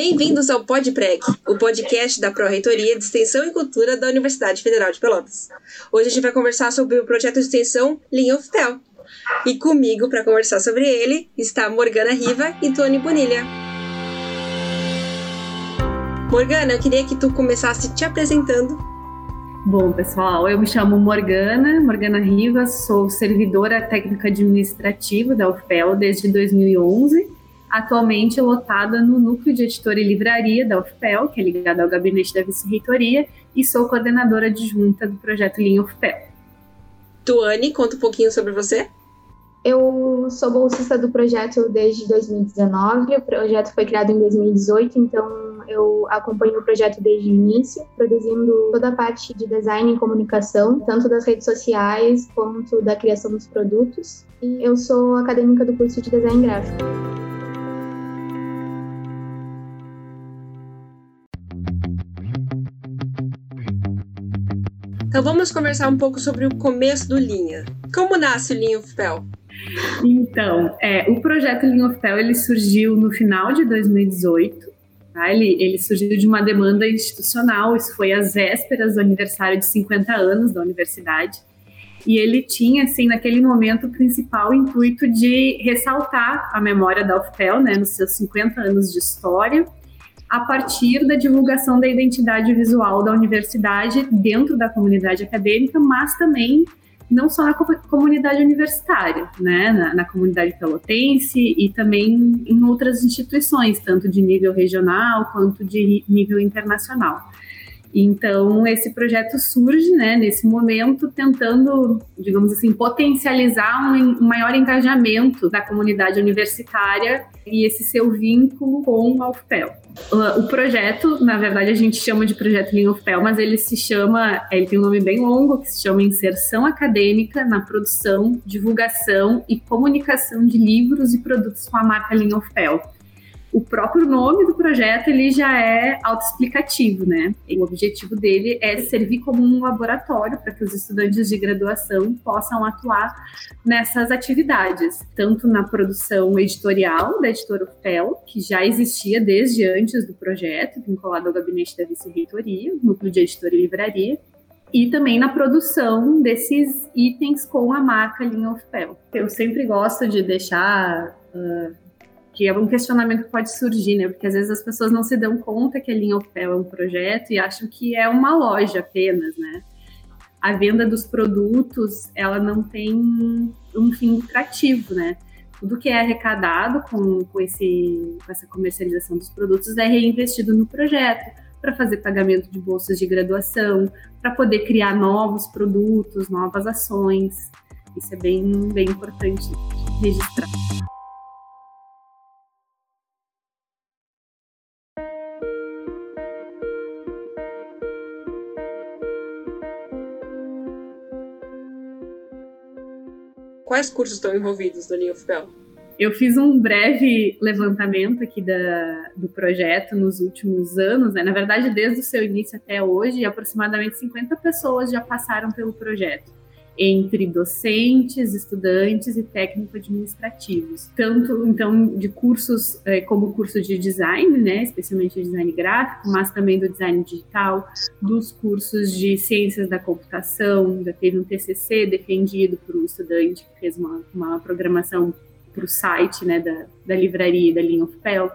Bem-vindos ao PodPreg, o podcast da Pró-Reitoria de Extensão e Cultura da Universidade Federal de Pelotas. Hoje a gente vai conversar sobre o projeto de extensão Linha of Tel. E comigo, para conversar sobre ele, está Morgana Riva e Tony Bonilha. Morgana, eu queria que tu começasse te apresentando. Bom, pessoal, eu me chamo Morgana, Morgana Rivas, sou servidora técnica administrativa da UFPEL desde 2011 atualmente lotada no núcleo de editora e livraria da UFPEL, que é ligada ao gabinete da vice-reitoria, e sou coordenadora adjunta do projeto Linha UFPEL. Tuane, conta um pouquinho sobre você. Eu sou bolsista do projeto desde 2019, o projeto foi criado em 2018, então eu acompanho o projeto desde o início, produzindo toda a parte de design e comunicação, tanto das redes sociais quanto da criação dos produtos. E eu sou acadêmica do curso de design gráfico. Então vamos conversar um pouco sobre o começo do Linha. Como nasce o Linha UFPEL? Então, é, o projeto Linha UFPEL ele surgiu no final de 2018. Tá? Ele, ele surgiu de uma demanda institucional, isso foi às vésperas do aniversário de 50 anos da universidade. E ele tinha, assim, naquele momento, o principal intuito de ressaltar a memória da UFPEL, né, nos seus 50 anos de história, a partir da divulgação da identidade visual da universidade dentro da comunidade acadêmica, mas também não só na comunidade universitária, né, na, na, comunidade pelotense e também em outras instituições, tanto de nível regional quanto de nível internacional. Então, esse projeto surge, né, nesse momento, tentando, digamos assim, potencializar um, maior engajamento da comunidade universitária e esse seu vínculo com a UFPEL. O projeto, na verdade, a gente chama de projeto Linha UFPEL, mas ele se chama, ele tem um nome bem longo, que se chama Inserção Acadêmica na Produção, Divulgação e Comunicação de Livros e Produtos com a marca Linha UFPEL o próprio nome do projeto ele já é autoexplicativo, né? O objetivo dele é servir como um laboratório para que os estudantes de graduação possam atuar nessas atividades, tanto na produção editorial da editora UFPEL, que já existia desde antes do projeto, vinculado ao gabinete da vice-reitoria, núcleo de editora e livraria, e também na produção desses itens com a marca Linha UFPEL. Eu sempre gosto de deixar uh, que é um questionamento que pode surgir, né? Porque às vezes as pessoas não se dão conta que a linha Opel é um projeto e acham que é uma loja apenas, né? A venda dos produtos, ela não tem um fim lucrativo, né? Tudo que é arrecadado com, com, esse, com essa comercialização dos produtos é reinvestido no projeto para fazer pagamento de bolsas de graduação, para poder criar novos produtos, novas ações. Isso é bem, bem importante registrar. Quais cursos estão envolvidos no Linha UFPEL? Eu fiz um breve levantamento aqui da, do projeto nos últimos anos, né? na verdade, desde o seu início até hoje, aproximadamente 50 pessoas já passaram pelo projeto entre docentes, estudantes e técnico-administrativos. Tanto, então, de cursos eh, como curso de design, né, especialmente design gráfico, mas também do design digital, dos cursos de ciências da computação, já teve um TCC defendido por um estudante que fez uma, uma programação para o site né, da, da livraria da linha UFPEL,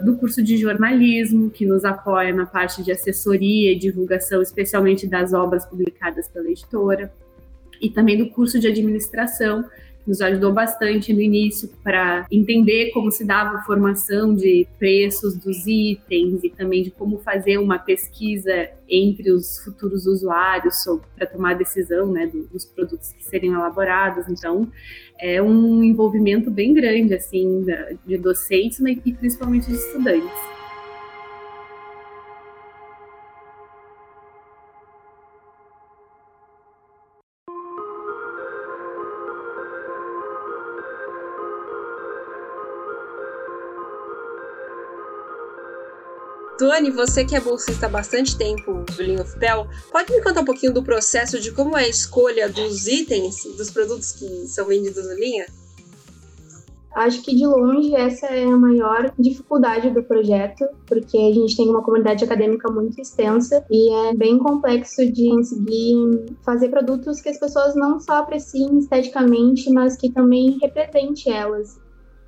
do curso de jornalismo, que nos apoia na parte de assessoria e divulgação, especialmente das obras publicadas pela editora, e também do curso de administração, que nos ajudou bastante no início para entender como se dava a formação de preços dos itens e também de como fazer uma pesquisa entre os futuros usuários para tomar a decisão né, dos produtos que seriam elaborados. Então, é um envolvimento bem grande assim de docentes né, e principalmente de estudantes. Tuane, você que é bolsista há bastante tempo do Linha of Pel, pode me contar um pouquinho do processo de como é a escolha dos itens, dos produtos que são vendidos no Linha? Acho que de longe essa é a maior dificuldade do projeto, porque a gente tem uma comunidade acadêmica muito extensa e é bem complexo de conseguir fazer produtos que as pessoas não só apreciem esteticamente, mas que também represente elas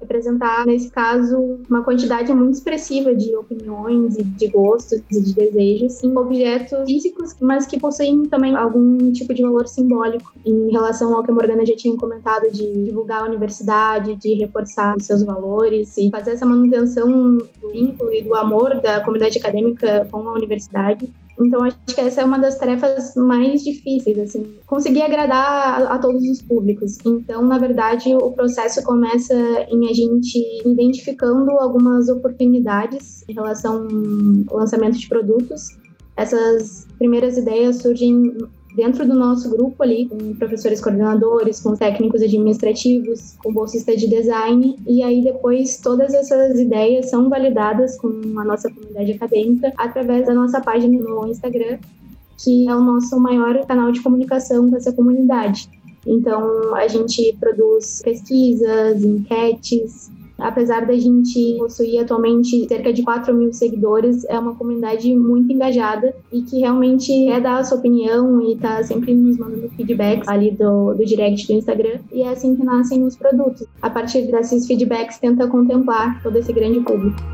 representar, nesse caso, uma quantidade muito expressiva de opiniões e de gostos e de desejos em objetos físicos, mas que possuem também algum tipo de valor simbólico em relação ao que a Morgana já tinha comentado de divulgar a universidade, de reforçar os seus valores e fazer essa manutenção do vínculo e do amor da comunidade acadêmica com a universidade. Então, acho que essa é uma das tarefas mais difíceis, assim, conseguir agradar a, a, todos os públicos. Então, na verdade, o processo começa em a gente identificando algumas oportunidades em relação ao lançamento de produtos. Essas primeiras ideias surgem dentro do nosso grupo ali, com professores coordenadores, com técnicos administrativos, com bolsista de design, e aí depois todas essas ideias são validadas com a nossa comunidade acadêmica através da nossa página no Instagram, que é o nosso maior canal de comunicação com essa comunidade. Então, a gente produz pesquisas, enquetes, Apesar da gente possuir atualmente cerca de 4 mil seguidores, é uma comunidade muito engajada e que realmente é dar a sua opinião e tá sempre nos mandando feedbacks ali do, do direct do Instagram. E é assim que nascem os produtos. A partir desses feedbacks, tenta contemplar todo esse grande público.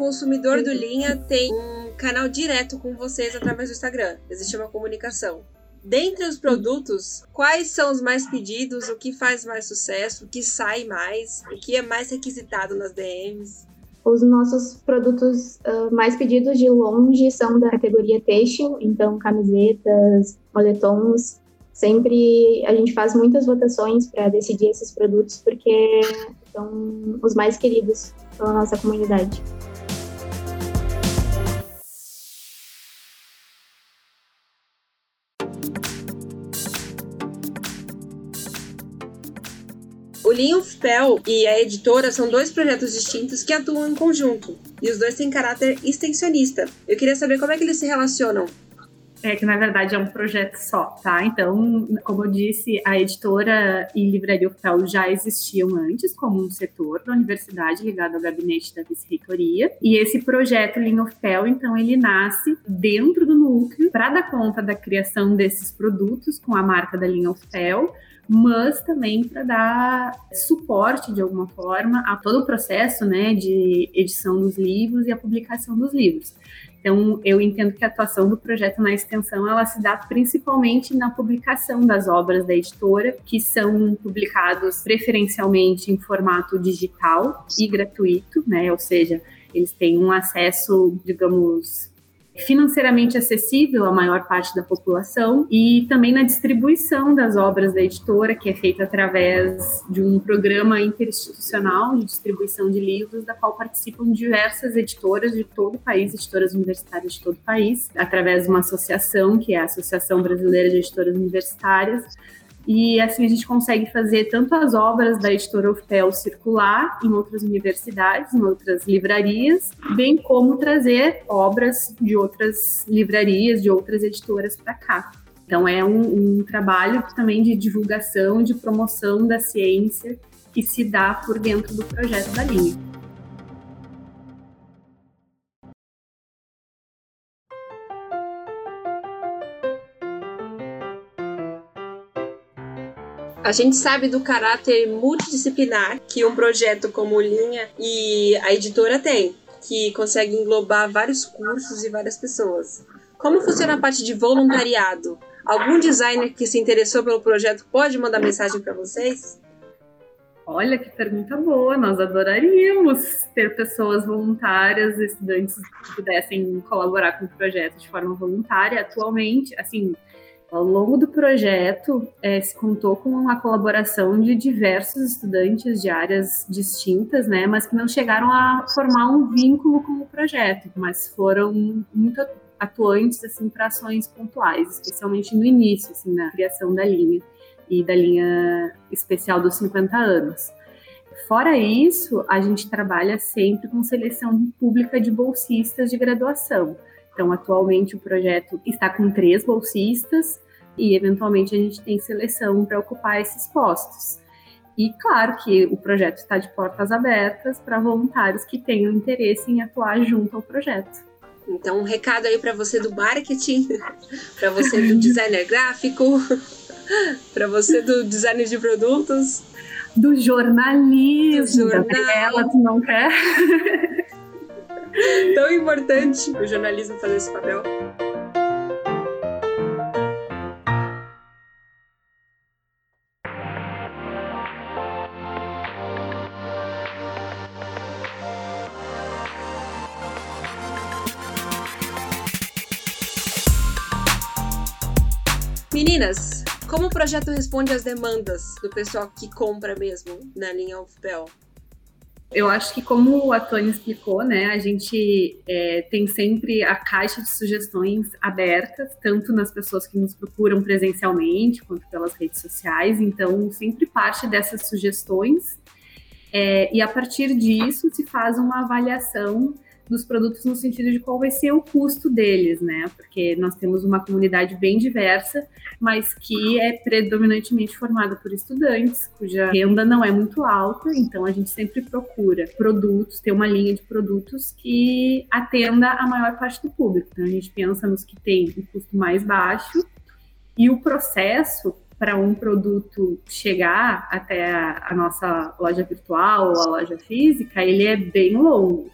Consumidor do Linha tem um canal direto com vocês através do Instagram. Existe uma comunicação. Dentre os produtos, quais são os mais pedidos, o que faz mais sucesso, o que sai mais, o que é mais requisitado nas DMs? Os nossos produtos uh, mais pedidos de longe são da categoria têxtil, então camisetas, moletons. Sempre a gente faz muitas votações para decidir esses produtos porque são os mais queridos pela nossa comunidade. O Linho Fel e a editora são dois projetos distintos que atuam em conjunto, e os dois têm caráter extensionista. Eu queria saber como é que eles se relacionam. É que na verdade é um projeto só, tá? Então, como eu disse, a editora e livraria oficial já existiam antes como um setor da universidade ligado ao gabinete da vice-reitoria. E esse projeto Linha Fel, então, ele nasce dentro do núcleo para dar conta da criação desses produtos com a marca da Linha Fel, mas também para dar suporte de alguma forma a todo o processo, né, de edição dos livros e a publicação dos livros. Então, eu entendo que a atuação do projeto na extensão ela se dá principalmente na publicação das obras da editora, que são publicados preferencialmente em formato digital e gratuito, né? Ou seja, eles têm um acesso, digamos, financeiramente acessível à maior parte da população e também na distribuição das obras da editora, que é feita através de um programa interinstitucional de distribuição de livros, da qual participam diversas editoras de todo o país, editoras universitárias de todo o país, através de uma associação, que é a Associação Brasileira de Editoras Universitárias, e assim a gente consegue fazer tanto as obras da editora Ofel circular em outras universidades, em outras livrarias, bem como trazer obras de outras livrarias, de outras editoras para cá. Então é um, um trabalho também de divulgação, de promoção da ciência que se dá por dentro do projeto da linha. A gente sabe do caráter multidisciplinar que um projeto como Linha e a editora tem, que consegue englobar vários cursos e várias pessoas. Como funciona a parte de voluntariado? Algum designer que se interessou pelo projeto pode mandar mensagem para vocês? Olha que pergunta boa, nós adoraríamos ter pessoas voluntárias, estudantes que pudessem colaborar com o projeto de forma voluntária. Atualmente, assim, ao longo do projeto, é, se contou com a colaboração de diversos estudantes de áreas distintas, né, mas que não chegaram a formar um vínculo com o projeto, mas foram muito atuantes assim para ações pontuais, especialmente no início, assim, na criação da linha e da linha especial dos 50 anos. Fora isso, a gente trabalha sempre com seleção pública de bolsistas de graduação. Então, atualmente, o projeto está com três bolsistas e, eventualmente, a gente tem seleção para ocupar esses postos. E, claro, que o projeto está de portas abertas para voluntários que tenham interesse em atuar junto ao projeto. Então, um recado aí para você do marketing, para você do designer gráfico, para você do design de produtos do jornalismo. Do jornal. tu não quer? Tão importante o jornalismo fazer esse papel. Meninas, como o projeto responde às demandas do pessoal que compra mesmo na linha UFPEL? Eu acho que como a Tônia explicou, né, a gente é, tem sempre a caixa de sugestões abertas, tanto nas pessoas que nos procuram presencialmente quanto pelas redes sociais. Então, sempre parte dessas sugestões é, e a partir disso se faz uma avaliação dos produtos no sentido de qual vai ser o custo deles, né? Porque nós temos uma comunidade bem diversa, mas que é predominantemente formada por estudantes, cuja renda não é muito alta, então a gente sempre procura produtos, ter uma linha de produtos que atenda a maior parte do público. Então a gente pensa nos que têm um custo mais baixo e o processo para um produto chegar até a, nossa loja virtual ou a loja física, ele é bem longo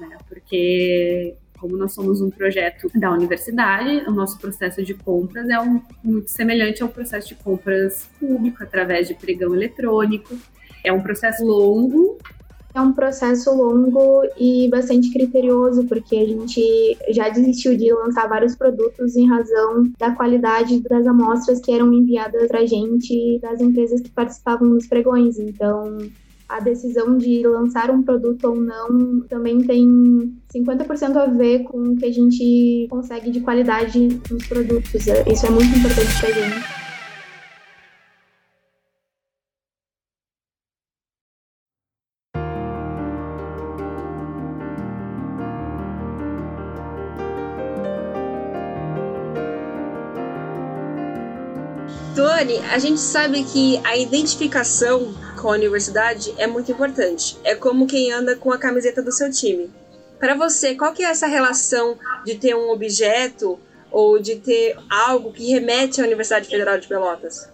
né? Porque como nós somos um projeto da universidade, o nosso processo de compras é um, muito semelhante ao processo de compras público através de pregão eletrônico. É um processo longo. É um processo longo e bastante criterioso, porque a gente já desistiu de lançar vários produtos em razão da qualidade das amostras que eram enviadas para a gente das empresas que participavam dos pregões. Então, a decisão de lançar um produto ou não também tem 50% a ver com o que a gente consegue de qualidade nos produtos. Isso é muito importante para a gente. Tony, a gente sabe que a identificação com a universidade é muito importante. É como quem anda com a camiseta do seu time. Para você, qual que é essa relação de ter um objeto ou de ter algo que remete à Universidade Federal de Pelotas?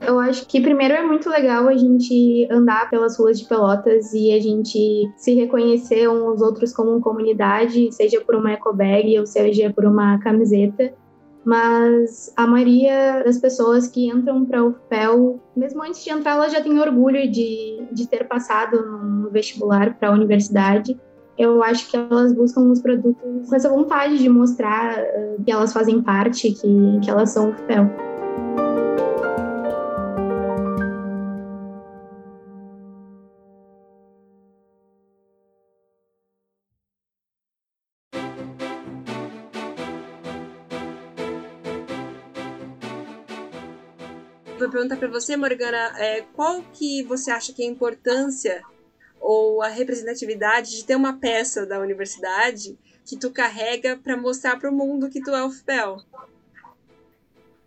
Eu acho que primeiro é muito legal a gente andar pelas ruas de Pelotas e a gente se reconhecer uns outros como comunidade, seja por uma eco bag ou seja por uma camiseta mas a maioria das pessoas que entram para o FEL, mesmo antes de entrar, ela já tem orgulho de, de ter passado no vestibular para a universidade. Eu acho que elas buscam os produtos com essa vontade de mostrar uh, que elas fazem parte, que, que elas são o FEL. Vou perguntar para você, Morgana, é, qual que você acha que é a importância ou a representatividade de ter uma peça da universidade que tu carrega para mostrar para o mundo que tu é o FPEL?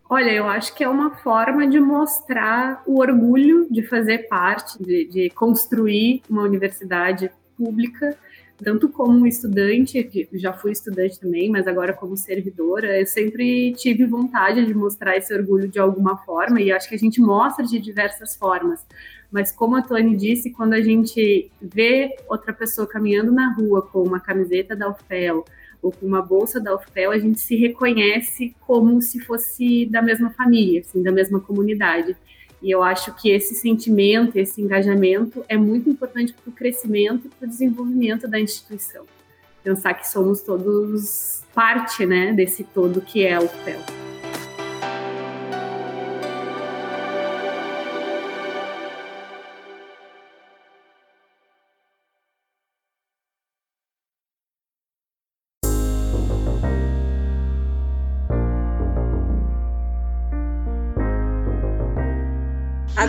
Olha, eu acho que é uma forma de mostrar o orgulho de fazer parte, de, de construir uma universidade pública tanto como estudante, já fui estudante também, mas agora como servidora, eu sempre tive vontade de mostrar esse orgulho de alguma forma, e acho que a gente mostra de diversas formas. Mas como a Tony disse, quando a gente vê outra pessoa caminhando na rua com uma camiseta da UFPEL ou com uma bolsa da UFPEL, a gente se reconhece como se fosse da mesma família, assim, da mesma comunidade. E eu acho que esse sentimento, esse engajamento é muito importante para o crescimento e para o desenvolvimento da instituição. Pensar que somos todos parte né, desse todo que é o FEL.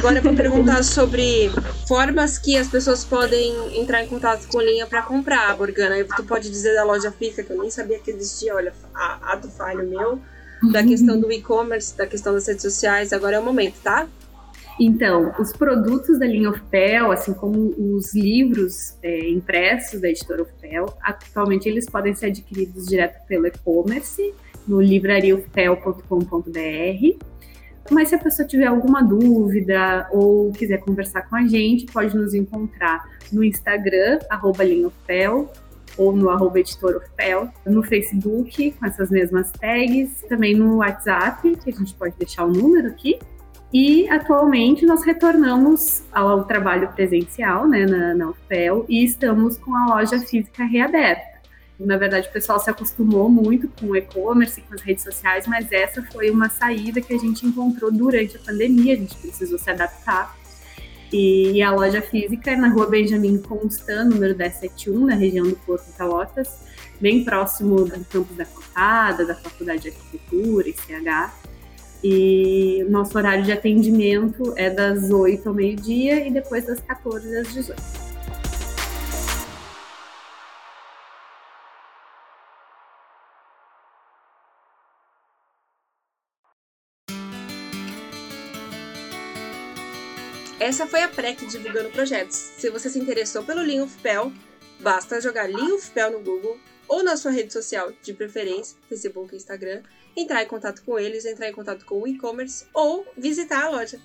Agora eu vou perguntar sobre formas que as pessoas podem entrar em contato com linha para comprar a Morgana. Tu pode dizer da loja física, que eu nem sabia que existia, olha, ato falho meu, da questão do e-commerce, da questão das redes sociais, agora é o momento, tá? Então, os produtos da linha Ofpel, assim como os livros é, impressos da editora Ofpel, atualmente eles podem ser adquiridos direto pelo e-commerce, no livrariofpel.com.br. Mas se a pessoa tiver alguma dúvida ou quiser conversar com a gente, pode nos encontrar no Instagram, arroba linhaofpel, ou no arroba editorofpel, no Facebook, com essas mesmas tags, também no WhatsApp, que a gente pode deixar o número aqui, e atualmente nós retornamos ao trabalho presencial né, na, na UFPEL e estamos com a loja física reaberta. Na verdade, o pessoal se acostumou muito com o e-commerce, com as redes sociais, mas essa foi uma saída que a gente encontrou durante a pandemia, a gente precisou se adaptar. E a loja física é na rua Benjamin Constant, número 1071, na região do Porto de bem próximo do campus da Cotada, da Faculdade de Arquitetura, ICH. E nosso horário de atendimento é das 8 ao meio-dia e depois das 14 às 18. Essa foi a PREC divulgando projetos. Se você se interessou pelo Lean of Pel, basta jogar Lean of Pel no Google ou na sua rede social de preferência, Facebook e Instagram, entrar em contato com eles, entrar em contato com o e-commerce ou visitar a loja.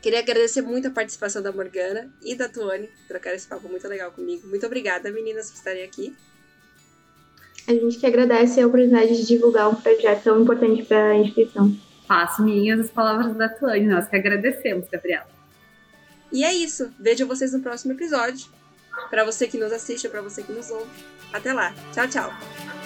Queria agradecer muito a participação da Morgana e da Tuane, trocar esse papo muito legal comigo. Muito obrigada, meninas, por estarem aqui. A gente que agradece a oportunidade de divulgar um projeto tão importante para a instituição. Faço minhas as palavras da Tuane, nós que agradecemos, Gabriela. E é isso. Vejo vocês no próximo episódio. Para você que nos assiste, para você que nos ouve. Até lá. Tchau, tchau.